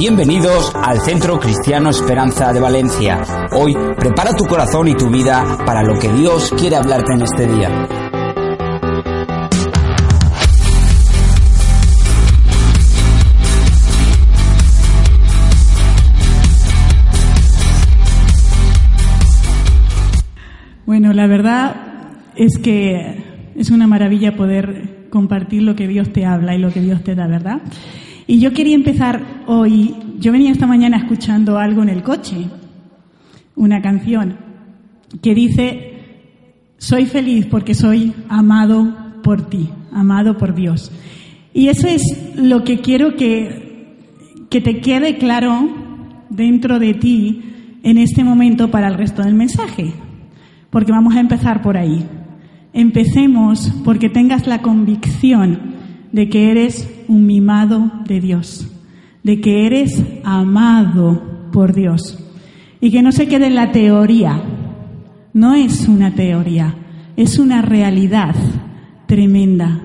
Bienvenidos al Centro Cristiano Esperanza de Valencia. Hoy prepara tu corazón y tu vida para lo que Dios quiere hablarte en este día. Bueno, la verdad es que es una maravilla poder compartir lo que Dios te habla y lo que Dios te da, ¿verdad? Y yo quería empezar hoy, yo venía esta mañana escuchando algo en el coche, una canción que dice, soy feliz porque soy amado por ti, amado por Dios. Y eso es lo que quiero que, que te quede claro dentro de ti en este momento para el resto del mensaje, porque vamos a empezar por ahí. Empecemos porque tengas la convicción de que eres un mimado de Dios, de que eres amado por Dios y que no se quede en la teoría. No es una teoría, es una realidad tremenda,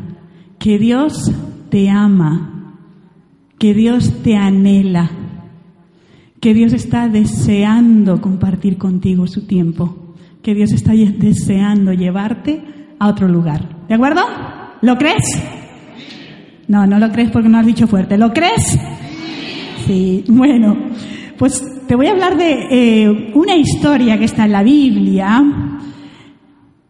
que Dios te ama, que Dios te anhela, que Dios está deseando compartir contigo su tiempo, que Dios está deseando llevarte a otro lugar. ¿De acuerdo? ¿Lo crees? No, no lo crees porque no has dicho fuerte. ¿Lo crees? Sí. Bueno, pues te voy a hablar de eh, una historia que está en la Biblia,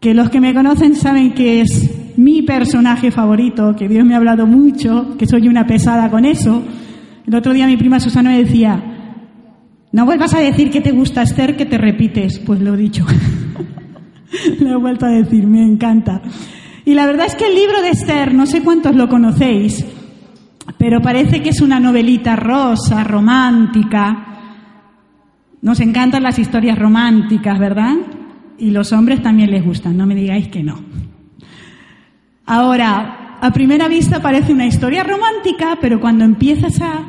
que los que me conocen saben que es mi personaje favorito, que Dios me ha hablado mucho, que soy una pesada con eso. El otro día mi prima Susana me decía, no vuelvas a decir que te gusta Esther, que te repites. Pues lo he dicho. lo he vuelto a decir, me encanta. Y la verdad es que el libro de Esther, no sé cuántos lo conocéis, pero parece que es una novelita rosa, romántica. Nos encantan las historias románticas, ¿verdad? Y los hombres también les gustan, no me digáis que no. Ahora, a primera vista parece una historia romántica, pero cuando empiezas a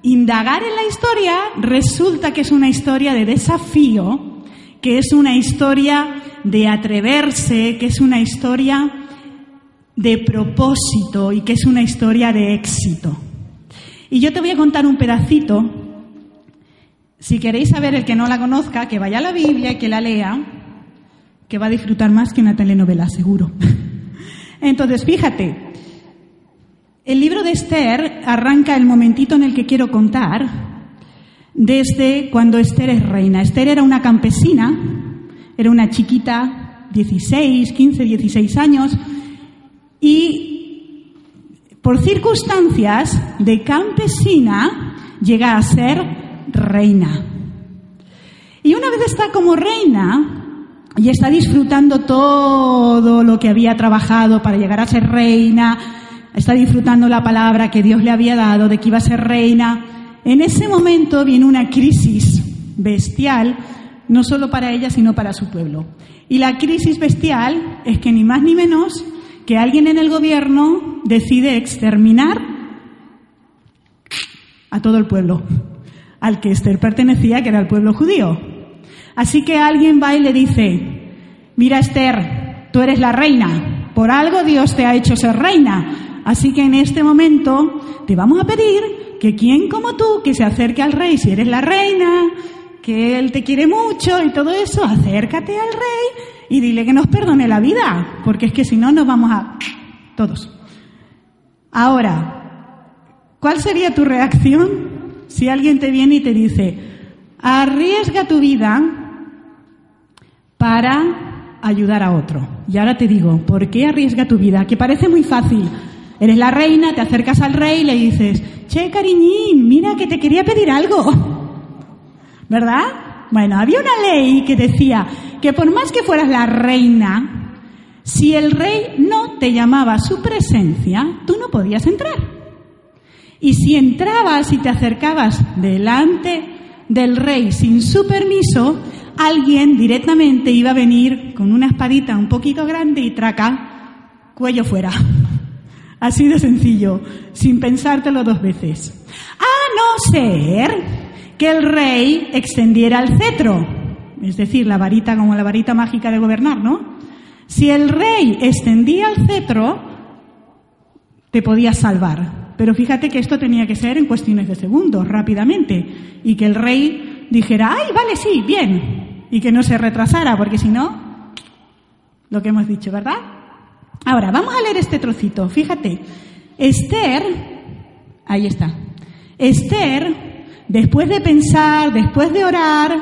indagar en la historia, resulta que es una historia de desafío, que es una historia de atreverse, que es una historia de propósito y que es una historia de éxito. Y yo te voy a contar un pedacito. Si queréis saber el que no la conozca, que vaya a la Biblia y que la lea, que va a disfrutar más que una telenovela, seguro. Entonces, fíjate, el libro de Esther arranca el momentito en el que quiero contar, desde cuando Esther es reina. Esther era una campesina, era una chiquita, 16, 15, 16 años, y por circunstancias de campesina llega a ser reina. Y una vez está como reina y está disfrutando todo lo que había trabajado para llegar a ser reina, está disfrutando la palabra que Dios le había dado de que iba a ser reina, en ese momento viene una crisis bestial, no solo para ella, sino para su pueblo. Y la crisis bestial es que ni más ni menos que alguien en el gobierno decide exterminar a todo el pueblo, al que Esther pertenecía, que era el pueblo judío. Así que alguien va y le dice, mira Esther, tú eres la reina, por algo Dios te ha hecho ser reina, así que en este momento te vamos a pedir que quien como tú, que se acerque al rey, si eres la reina, que él te quiere mucho y todo eso, acércate al rey y dile que nos perdone la vida, porque es que si no nos vamos a... todos. Ahora, ¿cuál sería tu reacción si alguien te viene y te dice, arriesga tu vida para ayudar a otro? Y ahora te digo, ¿por qué arriesga tu vida? Que parece muy fácil. Eres la reina, te acercas al rey y le dices, che, cariñín, mira que te quería pedir algo. ¿Verdad? Bueno, había una ley que decía que por más que fueras la reina, Si el rey no te llamaba a su presencia, tú no podías entrar. Y si entrabas y te acercabas delante del rey sin su permiso, alguien directamente iba a venir con una espadita un poquito grande y traca, cuello fuera. Así de sencillo, sin pensártelo dos veces. A no ser que el rey extendiera el cetro, es decir, la varita como la varita mágica de gobernar, ¿no? Si el rey extendía el cetro, te podías salvar. Pero fíjate que esto tenía que ser en cuestiones de segundos, rápidamente, y que el rey dijera, ay, vale, sí, bien, y que no se retrasara, porque si no, lo que hemos dicho, ¿verdad? Ahora, vamos a leer este trocito. Fíjate, Esther, ahí está. Esther, después de pensar, después de orar,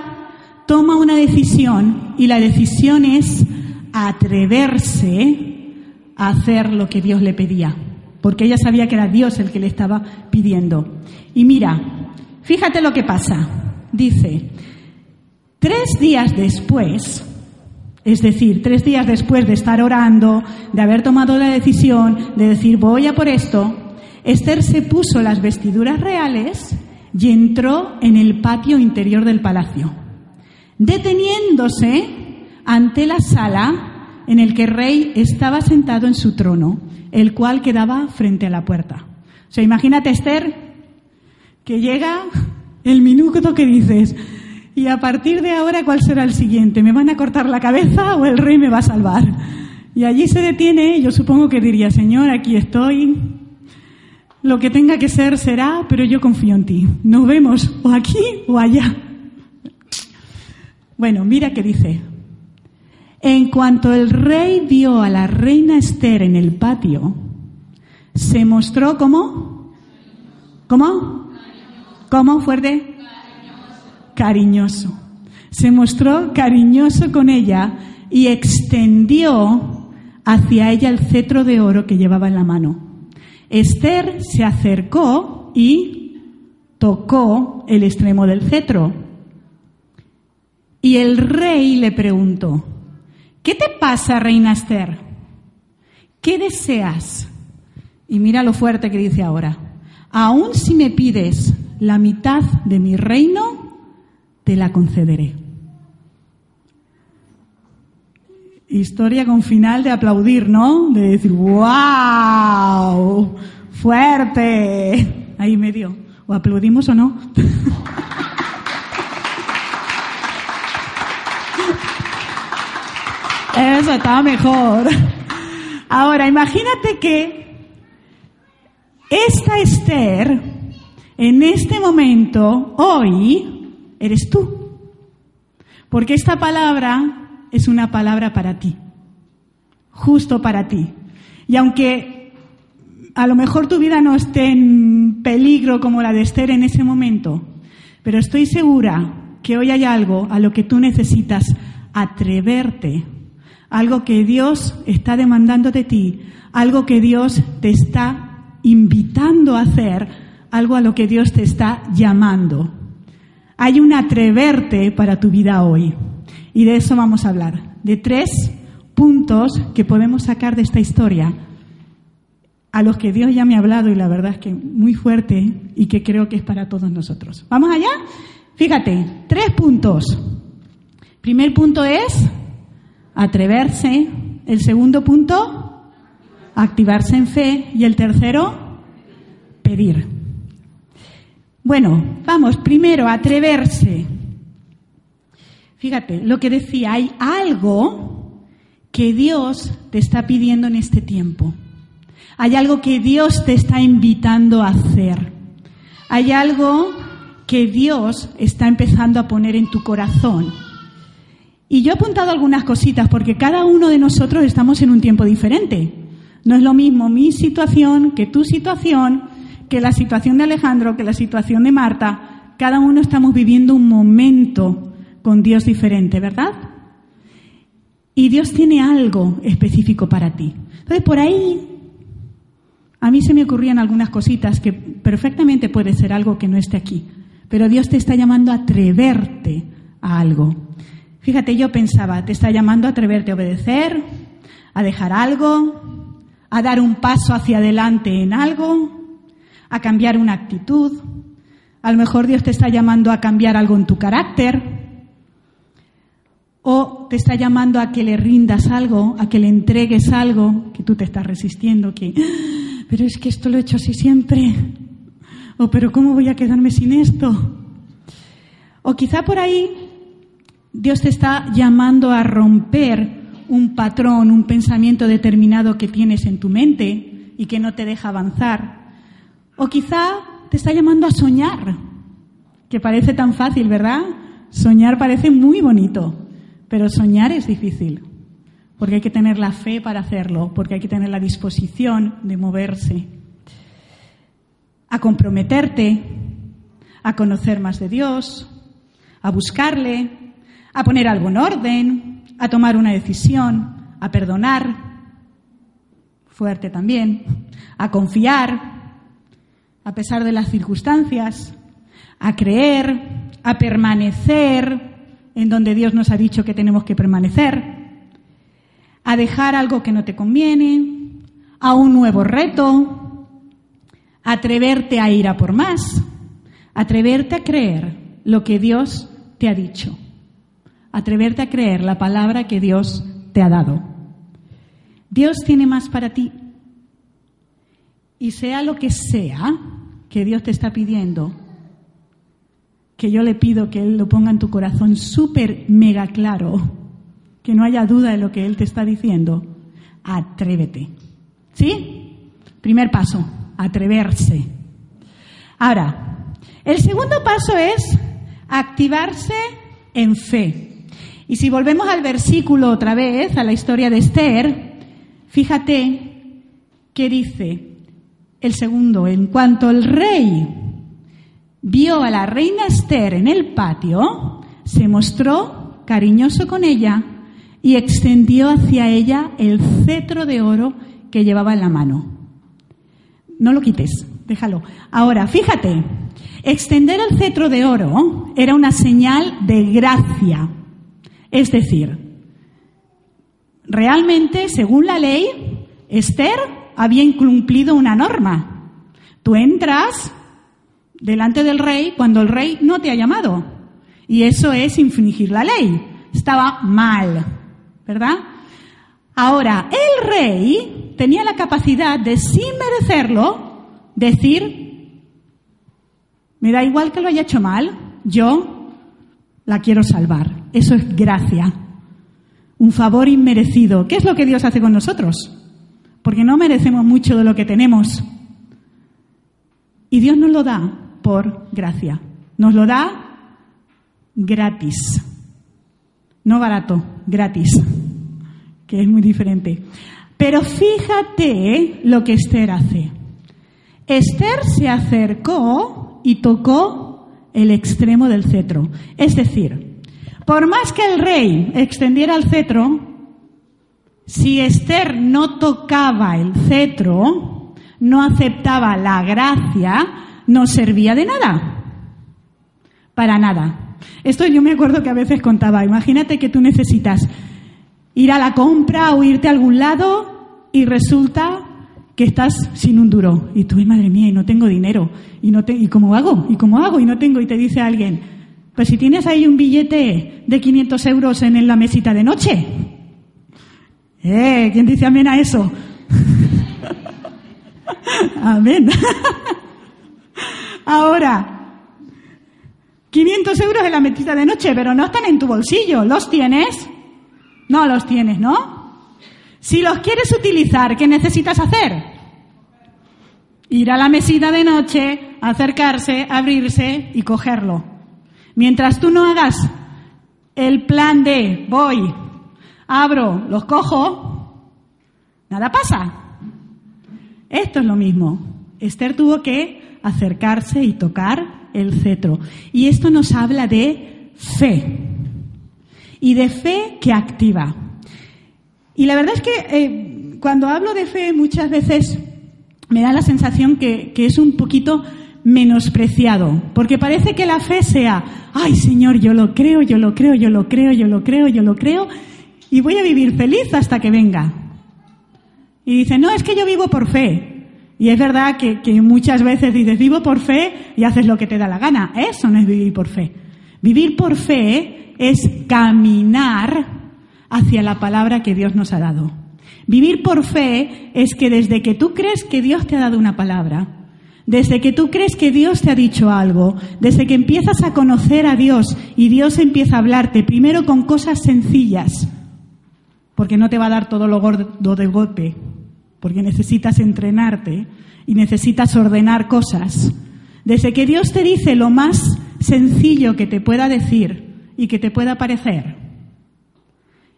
toma una decisión y la decisión es atreverse a hacer lo que Dios le pedía, porque ella sabía que era Dios el que le estaba pidiendo. Y mira, fíjate lo que pasa. Dice, tres días después, es decir, tres días después de estar orando, de haber tomado la decisión, de decir voy a por esto, Esther se puso las vestiduras reales y entró en el patio interior del palacio, deteniéndose ante la sala en el que el rey estaba sentado en su trono, el cual quedaba frente a la puerta. O sea, imagínate, Esther, que llega el minuto que dices, y a partir de ahora, ¿cuál será el siguiente? ¿Me van a cortar la cabeza o el rey me va a salvar? Y allí se detiene, yo supongo que diría, Señor, aquí estoy, lo que tenga que ser será, pero yo confío en ti. Nos vemos o aquí o allá. Bueno, mira qué dice. En cuanto el rey vio a la reina Esther en el patio, se mostró como... ¿Cómo? ¿Cómo fuerte? Cariñoso. Se mostró cariñoso con ella y extendió hacia ella el cetro de oro que llevaba en la mano. Esther se acercó y tocó el extremo del cetro. Y el rey le preguntó, ¿Qué te pasa, reina Esther? ¿Qué deseas? Y mira lo fuerte que dice ahora. Aún si me pides la mitad de mi reino, te la concederé. Historia con final de aplaudir, ¿no? De decir, ¡wow! ¡Fuerte! Ahí medio. ¿O aplaudimos o no? Eso está mejor. Ahora, imagínate que esta Esther, en este momento, hoy, eres tú. Porque esta palabra es una palabra para ti. Justo para ti. Y aunque a lo mejor tu vida no esté en peligro como la de Esther en ese momento, pero estoy segura que hoy hay algo a lo que tú necesitas atreverte algo que Dios está demandando de ti, algo que Dios te está invitando a hacer, algo a lo que Dios te está llamando. Hay un atreverte para tu vida hoy. Y de eso vamos a hablar, de tres puntos que podemos sacar de esta historia, a los que Dios ya me ha hablado y la verdad es que muy fuerte y que creo que es para todos nosotros. ¿Vamos allá? Fíjate, tres puntos. Primer punto es atreverse. El segundo punto, activarse en fe. Y el tercero, pedir. Bueno, vamos, primero, atreverse. Fíjate, lo que decía, hay algo que Dios te está pidiendo en este tiempo. Hay algo que Dios te está invitando a hacer. Hay algo que Dios está empezando a poner en tu corazón. Y yo he apuntado algunas cositas porque cada uno de nosotros estamos en un tiempo diferente. No es lo mismo mi situación que tu situación, que la situación de Alejandro, que la situación de Marta. Cada uno estamos viviendo un momento con Dios diferente, ¿verdad? Y Dios tiene algo específico para ti. Entonces, por ahí a mí se me ocurrían algunas cositas que perfectamente puede ser algo que no esté aquí. Pero Dios te está llamando a atreverte a algo. Fíjate, yo pensaba, te está llamando a atreverte a obedecer, a dejar algo, a dar un paso hacia adelante en algo, a cambiar una actitud. A lo mejor Dios te está llamando a cambiar algo en tu carácter. O te está llamando a que le rindas algo, a que le entregues algo que tú te estás resistiendo, que, ah, pero es que esto lo he hecho así siempre. O, pero ¿cómo voy a quedarme sin esto? O quizá por ahí Dios te está llamando a romper un patrón, un pensamiento determinado que tienes en tu mente y que no te deja avanzar. O quizá te está llamando a soñar, que parece tan fácil, ¿verdad? Soñar parece muy bonito, pero soñar es difícil, porque hay que tener la fe para hacerlo, porque hay que tener la disposición de moverse, a comprometerte, a conocer más de Dios, a buscarle, a poner algo en orden, a tomar una decisión, a perdonar, fuerte también, a confiar, a pesar de las circunstancias, a creer, a permanecer en donde Dios nos ha dicho que tenemos que permanecer, a dejar algo que no te conviene, a un nuevo reto, atreverte a ir a por más, atreverte a creer lo que Dios te ha dicho atreverte a creer la palabra que Dios te ha dado. Dios tiene más para ti. Y sea lo que sea que Dios te está pidiendo, que yo le pido que Él lo ponga en tu corazón súper mega claro, que no haya duda de lo que Él te está diciendo, atrévete. ¿Sí? Primer paso, atreverse. Ahora, el segundo paso es activarse en fe. Y si volvemos al versículo otra vez, a la historia de Esther, fíjate que dice el segundo, en cuanto el rey vio a la reina Esther en el patio, se mostró cariñoso con ella y extendió hacia ella el cetro de oro que llevaba en la mano. No lo quites, déjalo. Ahora, fíjate, extender el cetro de oro era una señal de gracia es decir, realmente, según la ley, Esther había incumplido una norma. Tú entras delante del rey cuando el rey no te ha llamado. Y eso es infringir la ley. Estaba mal, ¿verdad? Ahora, el rey tenía la capacidad de, sin merecerlo, decir, me da igual que lo haya hecho mal, yo la quiero salvar. Eso es gracia. Un favor inmerecido. ¿Qué es lo que Dios hace con nosotros? Porque no merecemos mucho de lo que tenemos. Y Dios nos lo da por gracia. Nos lo da gratis. No barato, gratis. Que es muy diferente. Pero fíjate lo que Esther hace. Esther se acercó y tocó el extremo del cetro. Es decir, por más que el rey extendiera el cetro, si Esther no tocaba el cetro, no aceptaba la gracia, no servía de nada. Para nada. Esto yo me acuerdo que a veces contaba, imagínate que tú necesitas ir a la compra o irte a algún lado y resulta que estás sin un duro y tú, madre mía, y no tengo dinero y no te, y cómo hago y cómo hago y no tengo y te dice alguien, pues si tienes ahí un billete de 500 euros en la mesita de noche. ¿Eh? ¿Quién dice amén a eso? amén. Ahora, 500 euros en la mesita de noche, pero no están en tu bolsillo. ¿Los tienes? No los tienes, ¿no? Si los quieres utilizar, ¿qué necesitas hacer? Ir a la mesita de noche, acercarse, abrirse y cogerlo. Mientras tú no hagas el plan de voy, abro, los cojo, nada pasa. Esto es lo mismo. Esther tuvo que acercarse y tocar el cetro. Y esto nos habla de fe. Y de fe que activa. Y la verdad es que eh, cuando hablo de fe muchas veces me da la sensación que, que es un poquito menospreciado, porque parece que la fe sea, ay Señor, yo lo creo, yo lo creo, yo lo creo, yo lo creo, yo lo creo, y voy a vivir feliz hasta que venga. Y dice, no, es que yo vivo por fe. Y es verdad que, muchas veces dices, vivo por fe y haces lo que te da la gana. Eso no es vivir por fe. Vivir por fe es caminar hacia la palabra que Dios nos ha dado. Vivir por fe es que desde que tú crees que Dios te ha dado una palabra, desde que tú crees que Dios te ha dicho algo, desde que empiezas a conocer a Dios y Dios empieza a hablarte primero con cosas sencillas, porque no te va a dar todo lo gordo de golpe, porque necesitas entrenarte y necesitas ordenar cosas. Desde que Dios te dice lo más sencillo que te pueda decir y que te pueda parecer,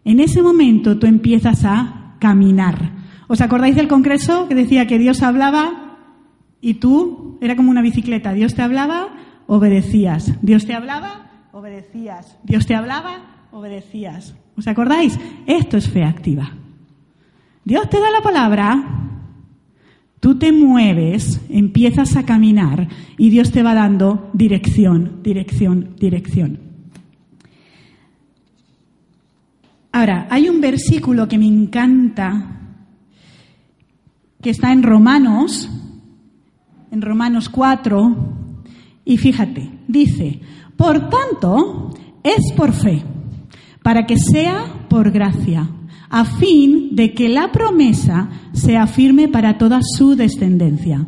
en ese momento tú empiezas a caminar. ¿Os acordáis del congreso que decía que Dios hablaba y tú era como una bicicleta? Dios te hablaba, obedecías. Dios te hablaba, obedecías. Dios te hablaba, obedecías. ¿Os acordáis? Esto es fe activa. Dios te da la palabra, tú te mueves, empiezas a caminar y Dios te va dando dirección, dirección, dirección. Ahora, hay un versículo que me encanta, que está en Romanos, en Romanos 4, y fíjate, dice, por tanto, es por fe, para que sea por gracia, a fin de que la promesa sea firme para toda su descendencia.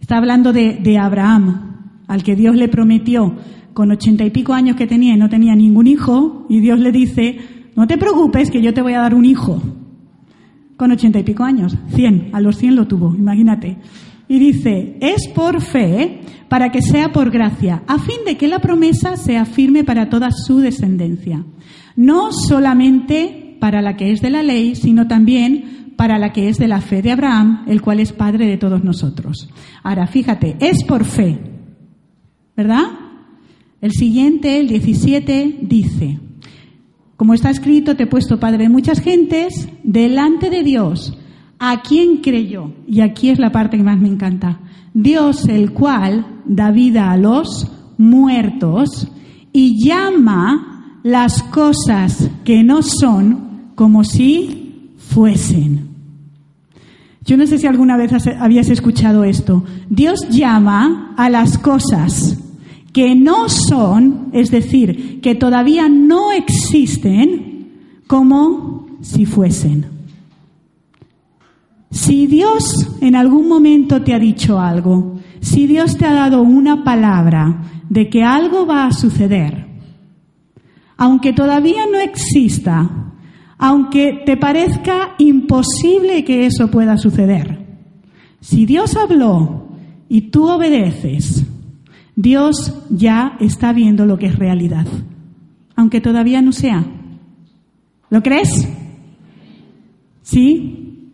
Está hablando de, de Abraham, al que Dios le prometió con ochenta y pico años que tenía y no tenía ningún hijo, y Dios le dice, no te preocupes que yo te voy a dar un hijo. Con ochenta y pico años, cien, a los cien lo tuvo, imagínate. Y dice, es por fe para que sea por gracia, a fin de que la promesa sea firme para toda su descendencia. No solamente para la que es de la ley, sino también para la que es de la fe de Abraham, el cual es padre de todos nosotros. Ahora, fíjate, es por fe, ¿verdad? El siguiente, el 17, dice, como está escrito, te he puesto padre de muchas gentes delante de Dios, a quien creyó. Y aquí es la parte que más me encanta. Dios el cual da vida a los muertos y llama las cosas que no son como si fuesen. Yo no sé si alguna vez habías escuchado esto. Dios llama a las cosas que no son, es decir, que todavía no existen, como si fuesen. Si Dios en algún momento te ha dicho algo, si Dios te ha dado una palabra de que algo va a suceder, aunque todavía no exista, aunque te parezca imposible que eso pueda suceder, si Dios habló y tú obedeces, Dios ya está viendo lo que es realidad, aunque todavía no sea. ¿Lo crees? ¿Sí?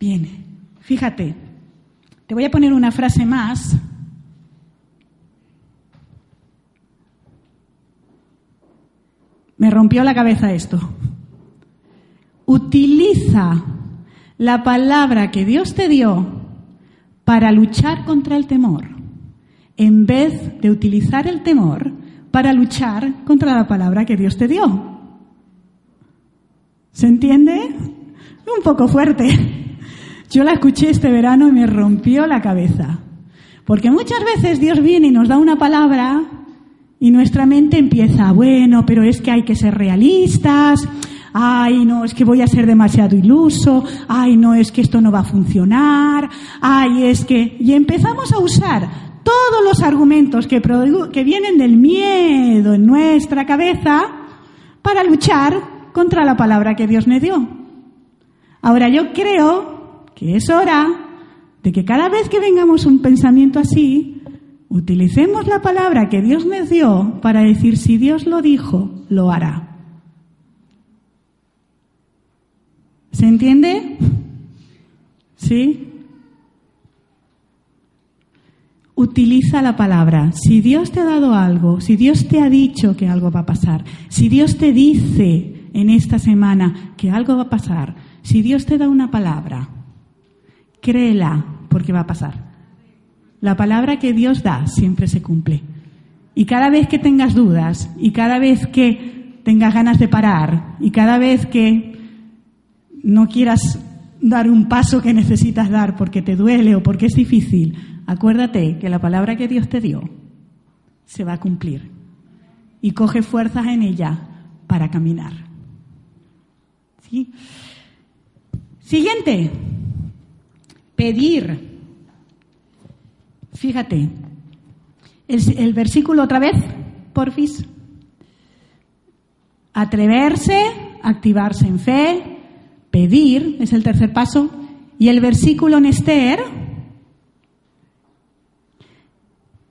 Bien, fíjate, te voy a poner una frase más. Me rompió la cabeza esto. Utiliza la palabra que Dios te dio para luchar contra el temor, en vez de utilizar el temor para luchar contra la palabra que Dios te dio. ¿Se entiende? Un poco fuerte. Yo la escuché este verano y me rompió la cabeza. Porque muchas veces Dios viene y nos da una palabra y nuestra mente empieza, bueno, pero es que hay que ser realistas, ay, no, es que voy a ser demasiado iluso, ay, no, es que esto no va a funcionar, ay, es que... Y empezamos a usar todos los argumentos que, vienen del miedo en nuestra cabeza para luchar contra la palabra que Dios me dio. Ahora yo creo que es hora de que cada vez que vengamos un pensamiento así, utilicemos la palabra que Dios me dio para decir si Dios lo dijo, lo hará. ¿Se entiende? ¿Sí? Utiliza la palabra. Si Dios te ha dado algo, si Dios te ha dicho que algo va a pasar, si Dios te dice en esta semana que algo va a pasar, si Dios te da una palabra, créela porque va a pasar. La palabra que Dios da siempre se cumple. Y cada vez que tengas dudas, y cada vez que tengas ganas de parar, y cada vez que no quieras dar un paso que necesitas dar porque te duele o porque es difícil, acuérdate que la palabra que Dios te dio se va a cumplir y coge fuerzas en ella para caminar. ¿Sí? Siguiente, pedir. Fíjate, el, versículo otra vez, porfis. Atreverse, activarse en fe, pedir, es el tercer paso. Y el versículo en Esther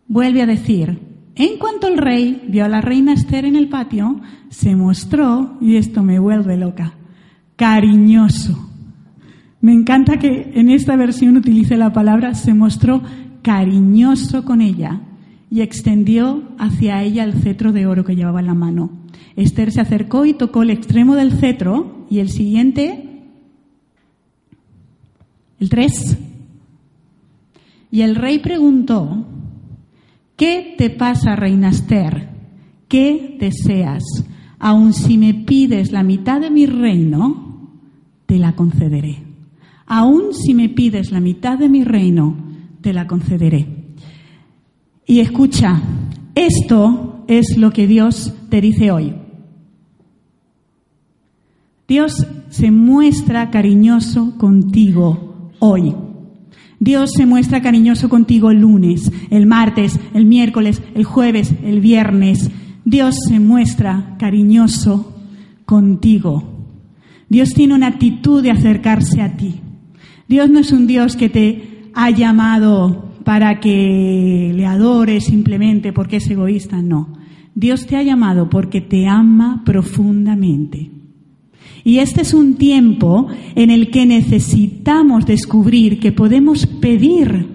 vuelve a decir, en cuanto el rey vio a la reina Esther en el patio, se mostró, y esto me vuelve loca, cariñoso. Me encanta que en esta versión utilice la palabra se mostró cariñoso con ella y extendió hacia ella el cetro de oro que llevaba en la mano. Esther se acercó y tocó el extremo del cetro y el siguiente, el tres. Y el rey preguntó, ¿qué te pasa, reina Esther? ¿Qué deseas? Aun si me pides la mitad de mi reino, te la concederé. Aun si me pides la mitad de mi reino, te la concederé. Y escucha, esto es lo que Dios te dice hoy. Dios se muestra cariñoso contigo hoy. Dios se muestra cariñoso contigo el lunes, el martes, el miércoles, el jueves, el viernes. Dios se muestra cariñoso contigo. Dios tiene una actitud de acercarse a ti. Dios no es un Dios que te ha llamado para que le adores simplemente porque es egoísta, no. Dios te ha llamado porque te ama profundamente. Y este es un tiempo en el que necesitamos descubrir que podemos pedir.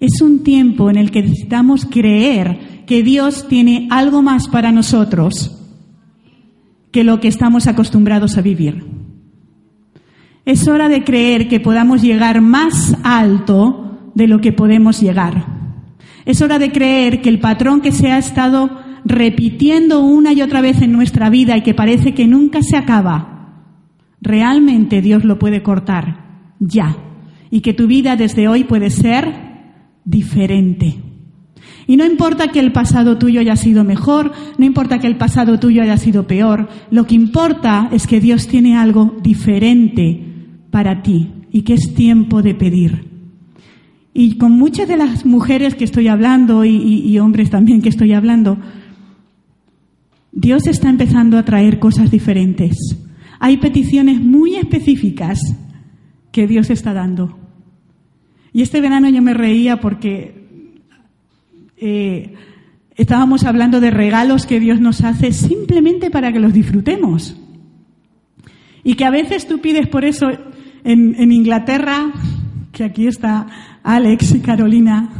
Es un tiempo en el que necesitamos creer que Dios tiene algo más para nosotros que lo que estamos acostumbrados a vivir. Es hora de creer que podamos llegar más alto de lo que podemos llegar. Es hora de creer que el patrón que se ha estado repitiendo una y otra vez en nuestra vida y que parece que nunca se acaba, realmente Dios lo puede cortar ya. Y que tu vida desde hoy puede ser diferente. Y no importa que el pasado tuyo haya sido mejor, no importa que el pasado tuyo haya sido peor, lo que importa es que Dios tiene algo diferente para ti y que es tiempo de pedir. Y con muchas de las mujeres que estoy hablando y, hombres también que estoy hablando, Dios está empezando a traer cosas diferentes. Hay peticiones muy específicas que Dios está dando. Y este verano yo me reía porque eh, estábamos hablando de regalos que Dios nos hace simplemente para que los disfrutemos. Y que a veces tú pides por eso en, Inglaterra, que aquí está Alex y Carolina,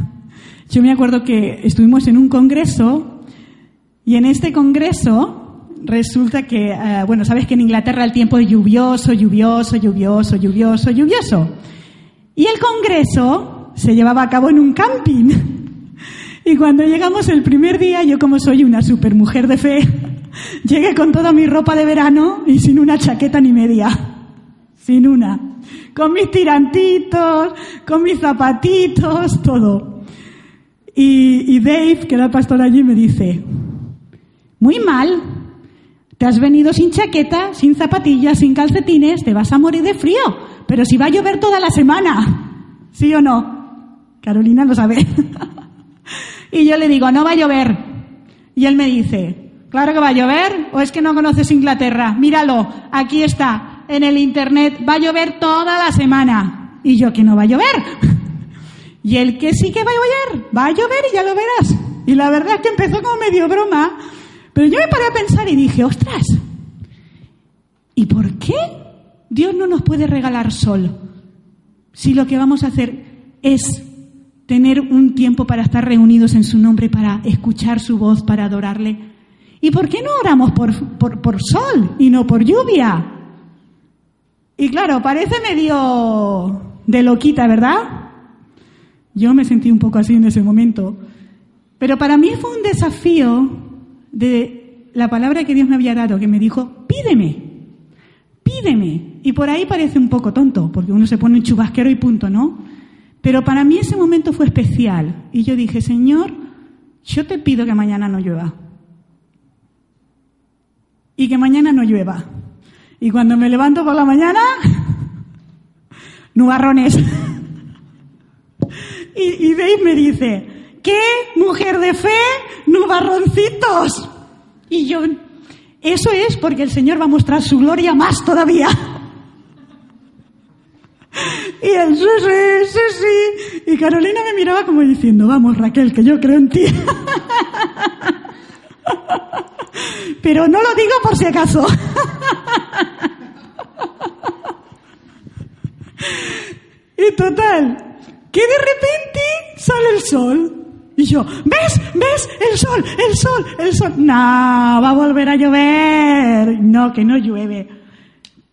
yo me acuerdo que estuvimos en un congreso y en este congreso resulta que, eh, bueno, sabes que en Inglaterra el tiempo es lluvioso, lluvioso, lluvioso, lluvioso, lluvioso. Y el congreso se llevaba a cabo en un camping. Y cuando llegamos el primer día, yo como soy una supermujer de fe, llegué con toda mi ropa de verano y sin una chaqueta ni media. Sin una con mis tirantitos, con mis zapatitos, todo. Y, Dave, que era pastor allí, me dice, muy mal, te has venido sin chaqueta, sin zapatillas, sin calcetines, te vas a morir de frío, pero si va a llover toda la semana, ¿sí o no? Carolina lo sabe. y yo le digo, no va a llover. Y él me dice, claro que va a llover, o es que no conoces Inglaterra, míralo, aquí está, en el internet, va a llover toda la semana. Y yo que no va a llover. Y el que sí que va a llover, va a llover y ya lo verás. Y la verdad es que empezó como medio broma, pero yo me paré a pensar y dije, ostras, ¿y por qué Dios no nos puede regalar sol? Si lo que vamos a hacer es tener un tiempo para estar reunidos en su nombre, para escuchar su voz, para adorarle. ¿Y por qué no oramos por, por, por sol y no por lluvia? Y claro, parece medio de loquita, ¿verdad? Yo me sentí un poco así en ese momento. Pero para mí fue un desafío de la palabra que Dios me había dado, que me dijo, pídeme, pídeme. Y por ahí parece un poco tonto, porque uno se pone un chubasquero y punto, ¿no? Pero para mí ese momento fue especial. Y yo dije, Señor, yo te pido que mañana no llueva. Y que mañana no llueva. Y cuando me levanto por la mañana, nubarrones. y, y Dave me dice, ¿qué mujer de fe? Nubarroncitos. Y yo, eso es porque el Señor va a mostrar su gloria más todavía. Y él, sí, sí, sí, sí. Y Carolina me miraba como diciendo, vamos Raquel, que yo creo en ti. Pero no lo digo por si acaso. Y total, que de repente sale el sol. Y yo, ¿ves? ¿Ves? El sol, el sol, el sol. No, va a volver a llover. No, que no llueve.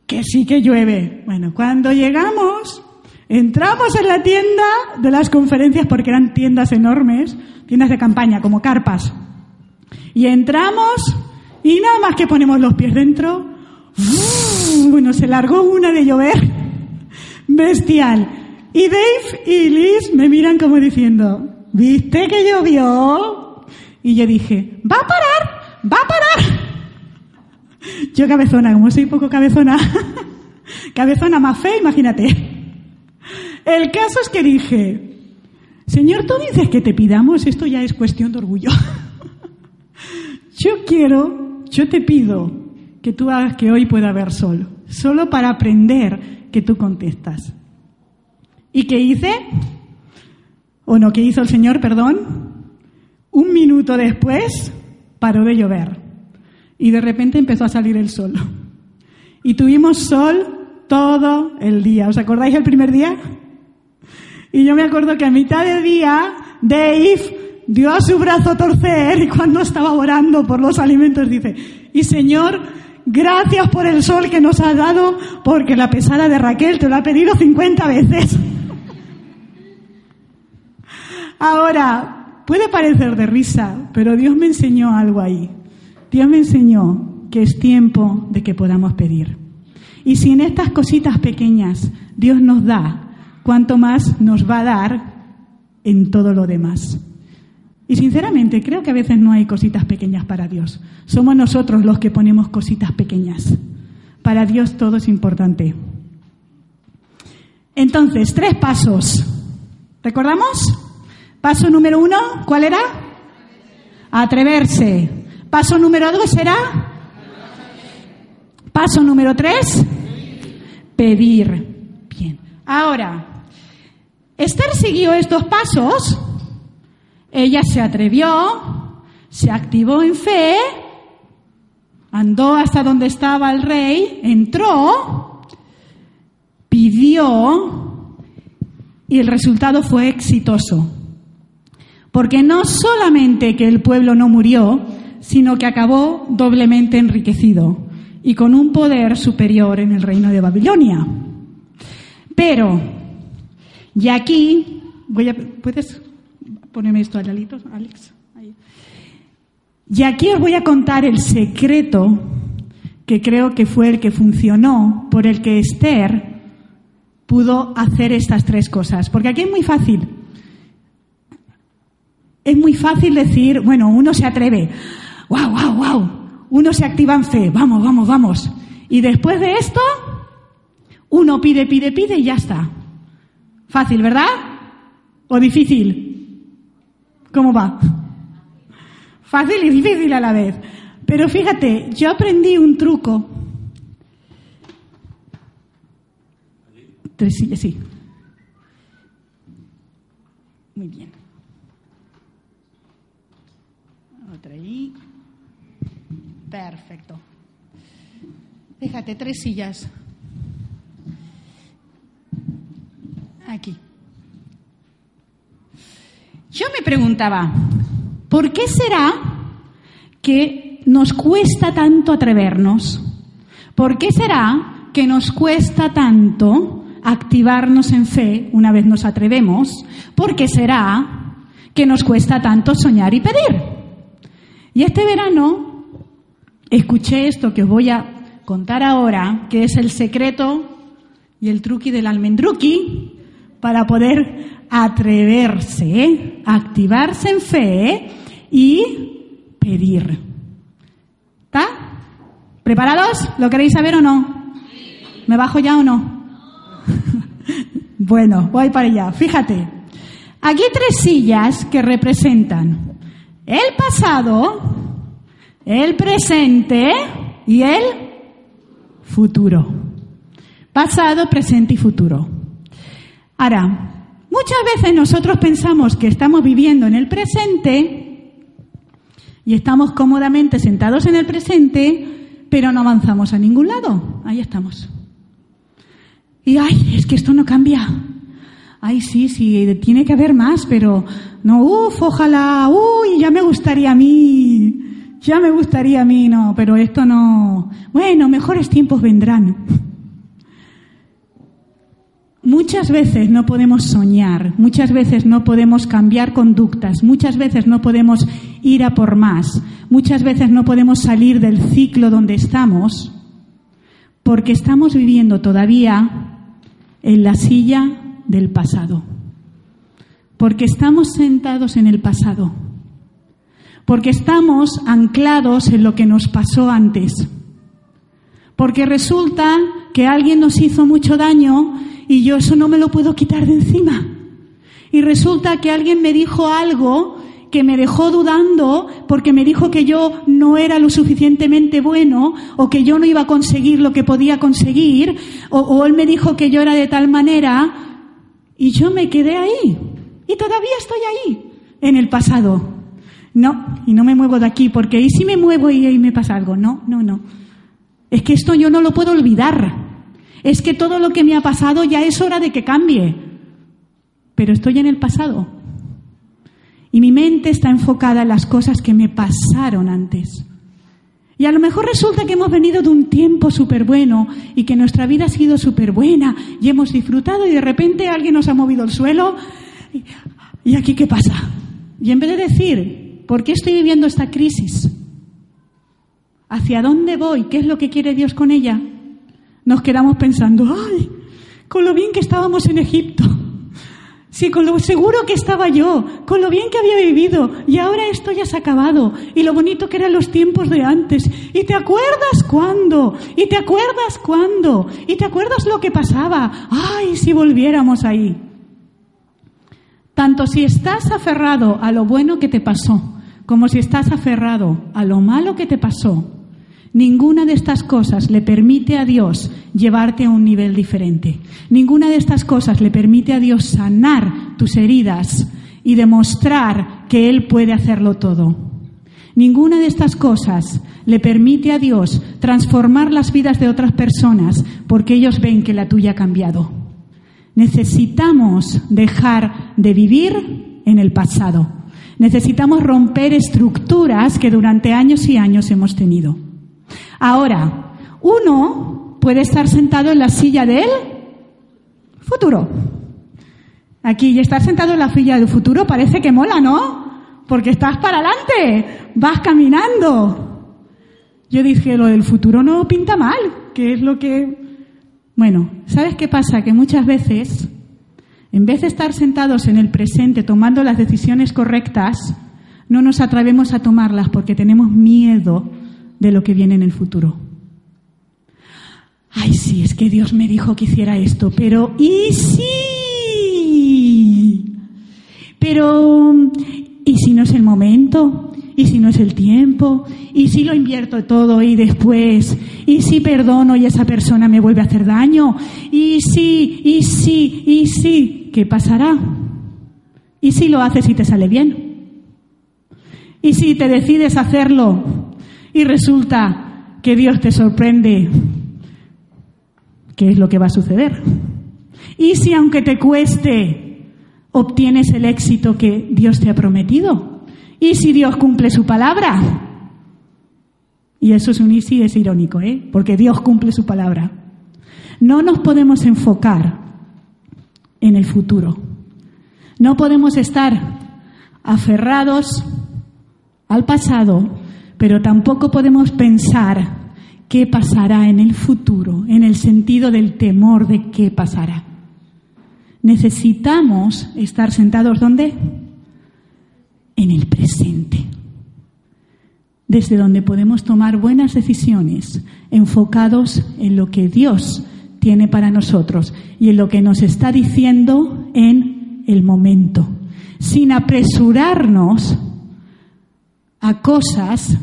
Que sí que llueve. Bueno, cuando llegamos, entramos en la tienda de las conferencias porque eran tiendas enormes, tiendas de campaña, como carpas. Y entramos y nada más que ponemos los pies dentro, bueno, se largó una de llover. Bestial. Y Dave y Liz me miran como diciendo, ¿viste que llovió? Y yo dije, va a parar, va a parar. Yo cabezona, como soy poco cabezona, cabezona más fe, imagínate. El caso es que dije, Señor, tú dices que te pidamos, esto ya es cuestión de orgullo. Yo quiero, yo te pido que tú hagas que hoy pueda haber sol, solo para aprender que tú contestas. ¿Y qué hice? ¿O no, qué hizo el Señor, perdón? Un minuto después paró de llover y de repente empezó a salir el sol. Y tuvimos sol todo el día. ¿Os acordáis el primer día? Y yo me acuerdo que a mitad del día Dave dio a su brazo a torcer y cuando estaba orando por los alimentos dice, y Señor, gracias por el sol que nos has dado porque la pesada de Raquel te lo ha pedido 50 veces. Ahora, puede parecer de risa, pero Dios me enseñó algo ahí. Dios me enseñó que es tiempo de que podamos pedir. Y si en estas cositas pequeñas Dios nos da, cuánto más nos va a dar en todo lo demás. Y sinceramente creo que a veces no hay cositas pequeñas para Dios. Somos nosotros los que ponemos cositas pequeñas. Para Dios todo es importante. Entonces, tres pasos. ¿Recordamos? Paso número uno, ¿cuál era? Atreverse. Paso número dos era. Paso número tres, pedir. Bien. Ahora, Esther siguió estos pasos. Ella se atrevió, se activó en fe, andó hasta donde estaba el rey, entró, pidió y el resultado fue exitoso. Porque no solamente que el pueblo no murió, sino que acabó doblemente enriquecido y con un poder superior en el reino de Babilonia. Pero, y aquí, voy a, ¿puedes ponerme esto al lalito, Alex? Y aquí os voy a contar el secreto que creo que fue el que funcionó, por el que Esther pudo hacer estas tres cosas. Porque aquí es muy fácil. Es muy fácil decir, bueno, uno se atreve, wow, wow, wow, uno se activa en fe, vamos, vamos, vamos. Y después de esto, uno pide, pide, pide y ya está. Fácil, ¿verdad? ¿O difícil? ¿Cómo va? Fácil y difícil a la vez. Pero fíjate, yo aprendí un truco. Tres sillas, sí. Muy bien. Otra ahí. Perfecto. Fíjate, tres sillas. Aquí. Yo me preguntaba, ¿por qué será que nos cuesta tanto atrevernos? ¿Por qué será que nos cuesta tanto activarnos en fe una vez nos atrevemos? ¿Por qué será que nos cuesta tanto soñar y pedir? Y este verano escuché esto que os voy a contar ahora, que es el secreto y el truqui del almendruqui para poder atreverse, activarse en fe y pedir. ¿Está? ¿Preparados? ¿Lo queréis saber o no? ¿Me bajo ya o no? bueno, voy para allá. Fíjate. Aquí tres sillas que representan el pasado, el presente y el futuro. Pasado, presente y futuro. Ahora, muchas veces nosotros pensamos que estamos viviendo en el presente y estamos cómodamente sentados en el presente, pero no avanzamos a ningún lado. Ahí estamos. Y ay, es que esto no cambia. Ay, sí, sí, tiene que haber más, pero no, uff, ojalá, uy, ya me gustaría a mí, ya me gustaría a mí, no, pero esto no. Bueno, mejores tiempos vendrán. Muchas veces no podemos soñar, muchas veces no podemos cambiar conductas, muchas veces no podemos ir a por más, muchas veces no podemos salir del ciclo donde estamos, porque estamos viviendo todavía en la silla del pasado. Porque estamos sentados en el pasado. Porque estamos anclados en lo que nos pasó antes. Porque resulta que alguien nos hizo mucho daño y yo eso no me lo puedo quitar de encima. Y resulta que alguien me dijo algo que me dejó dudando porque me dijo que yo no era lo suficientemente bueno o que yo no iba a conseguir lo que podía conseguir o, él me dijo que yo era de tal manera y yo me quedé ahí. Y todavía estoy ahí, en el pasado. No, y no me muevo de aquí, porque ahí sí me muevo y ahí me pasa algo. No, no, no. Es que esto yo no lo puedo olvidar. Es que todo lo que me ha pasado ya es hora de que cambie. Pero estoy en el pasado. Y mi mente está enfocada en las cosas que me pasaron antes. Y a lo mejor resulta que hemos venido de un tiempo súper bueno y que nuestra vida ha sido súper buena y hemos disfrutado y de repente alguien nos ha movido el suelo. ¿Y aquí qué pasa? Y en vez de decir, ¿por qué estoy viviendo esta crisis? ¿Hacia dónde voy? ¿Qué es lo que quiere Dios con ella? Nos quedamos pensando, ay, con lo bien que estábamos en Egipto. Sí, con lo seguro que estaba yo, con lo bien que había vivido, y ahora esto ya se ha acabado, y lo bonito que eran los tiempos de antes. ¿Y te acuerdas cuándo? ¿Y te acuerdas cuándo? ¿Y te acuerdas lo que pasaba? ¡Ay, si volviéramos ahí! Tanto si estás aferrado a lo bueno que te pasó, como si estás aferrado a lo malo que te pasó, Ninguna de estas cosas le permite a Dios llevarte a un nivel diferente. Ninguna de estas cosas le permite a Dios sanar tus heridas y demostrar que Él puede hacerlo todo. Ninguna de estas cosas le permite a Dios transformar las vidas de otras personas porque ellos ven que la tuya ha cambiado. Necesitamos dejar de vivir en el pasado. Necesitamos romper estructuras que durante años y años hemos tenido. Ahora, uno puede estar sentado en la silla del futuro. Aquí, y estar sentado en la silla del futuro parece que mola, ¿no? Porque estás para adelante, vas caminando. Yo dije, lo del futuro no pinta mal, que es lo que... Bueno, ¿sabes qué pasa? Que muchas veces, en vez de estar sentados en el presente tomando las decisiones correctas, no nos atrevemos a tomarlas porque tenemos miedo de lo que viene en el futuro. Ay, sí, es que Dios me dijo que hiciera esto, pero ¿y sí? Pero ¿y si no es el momento? ¿Y si no es el tiempo? ¿Y si lo invierto todo y después? ¿Y si perdono y esa persona me vuelve a hacer daño? ¿Y si, y si, y si? ¿Qué pasará? ¿Y si lo haces y te sale bien? ¿Y si te decides hacerlo y resulta que Dios te sorprende, ¿qué es lo que va a suceder? Y si aunque te cueste, obtienes el éxito que Dios te ha prometido. Y si Dios cumple su palabra. Y eso es un y es irónico, ¿eh? Porque Dios cumple su palabra. No nos podemos enfocar en el futuro. No podemos estar aferrados al pasado pero tampoco podemos pensar qué pasará en el futuro, en el sentido del temor de qué pasará. Necesitamos estar sentados ¿dónde? En el presente, desde donde podemos tomar buenas decisiones, enfocados en lo que Dios tiene para nosotros y en lo que nos está diciendo en el momento, sin apresurarnos a cosas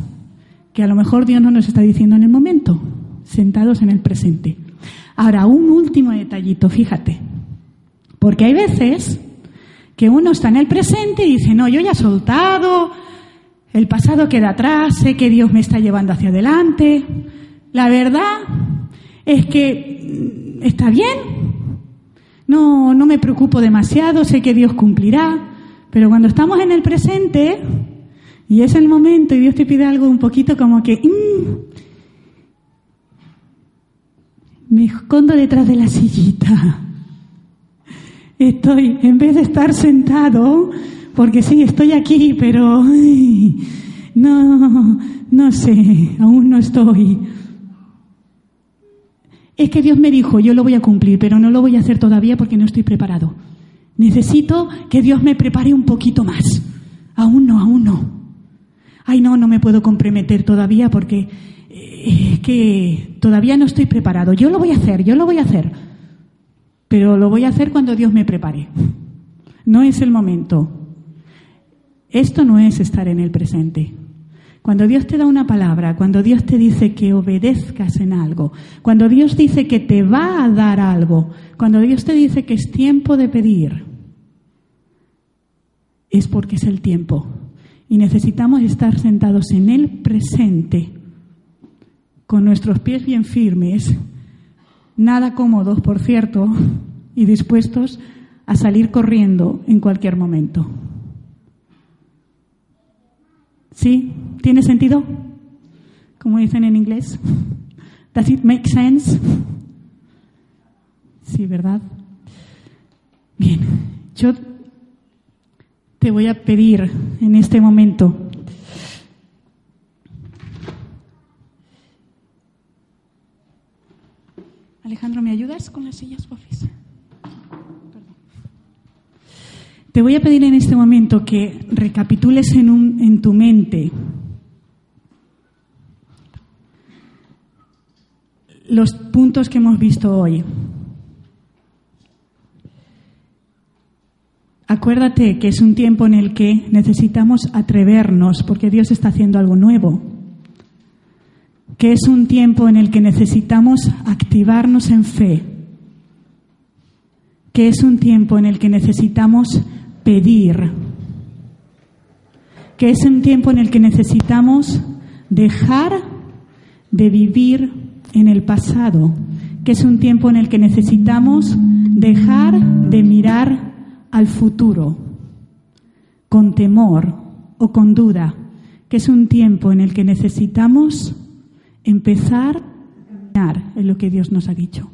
que a lo mejor Dios no nos está diciendo en el momento, sentados en el presente. Ahora, un último detallito, fíjate, porque hay veces que uno está en el presente y dice, no, yo ya he soltado, el pasado queda atrás, sé que Dios me está llevando hacia adelante. La verdad es que mm, está bien, no, no me preocupo demasiado, sé que Dios cumplirá, pero cuando estamos en el presente, y es el momento y Dios te pide algo un poquito como que mm, me escondo detrás de la sillita. Estoy, en vez de estar sentado, porque sí, estoy aquí, pero no, no sé, aún no estoy. Es que Dios me dijo, yo lo voy a cumplir, pero no lo voy a hacer todavía porque no estoy preparado. Necesito que Dios me prepare un poquito más. Aún no, aún no ay no, no me puedo comprometer todavía porque eh, es que todavía no estoy preparado. Yo lo voy a hacer, yo lo voy a hacer, pero lo voy a hacer cuando Dios me prepare. No es el momento. Esto no es estar en el presente. Cuando Dios te da una palabra, cuando Dios te dice que obedezcas en algo, cuando Dios dice que te va a dar algo, cuando Dios te dice que es tiempo de pedir, es porque es el tiempo y necesitamos estar sentados en el presente, con nuestros pies bien firmes, nada cómodos, por cierto, y dispuestos a salir corriendo en cualquier momento. ¿Sí? ¿Tiene sentido? Como dicen en inglés. Does it make sense? Sí, ¿verdad? Bien. Yo te voy a pedir en este momento Alejandro, ¿me ayudas con las sillas, porfis? Te voy a pedir en este momento que recapitules en, un, en tu mente los puntos que hemos visto hoy. Acuérdate que es un tiempo en el que necesitamos atrevernos porque Dios está haciendo algo nuevo. Que es un tiempo en el que necesitamos activarnos en fe. Que es un tiempo en el que necesitamos pedir. Que es un tiempo en el que necesitamos dejar de vivir en el pasado. Que es un tiempo en el que necesitamos dejar de mirar al futuro con temor o con duda, que es un tiempo en el que necesitamos empezar a en lo que Dios nos ha dicho.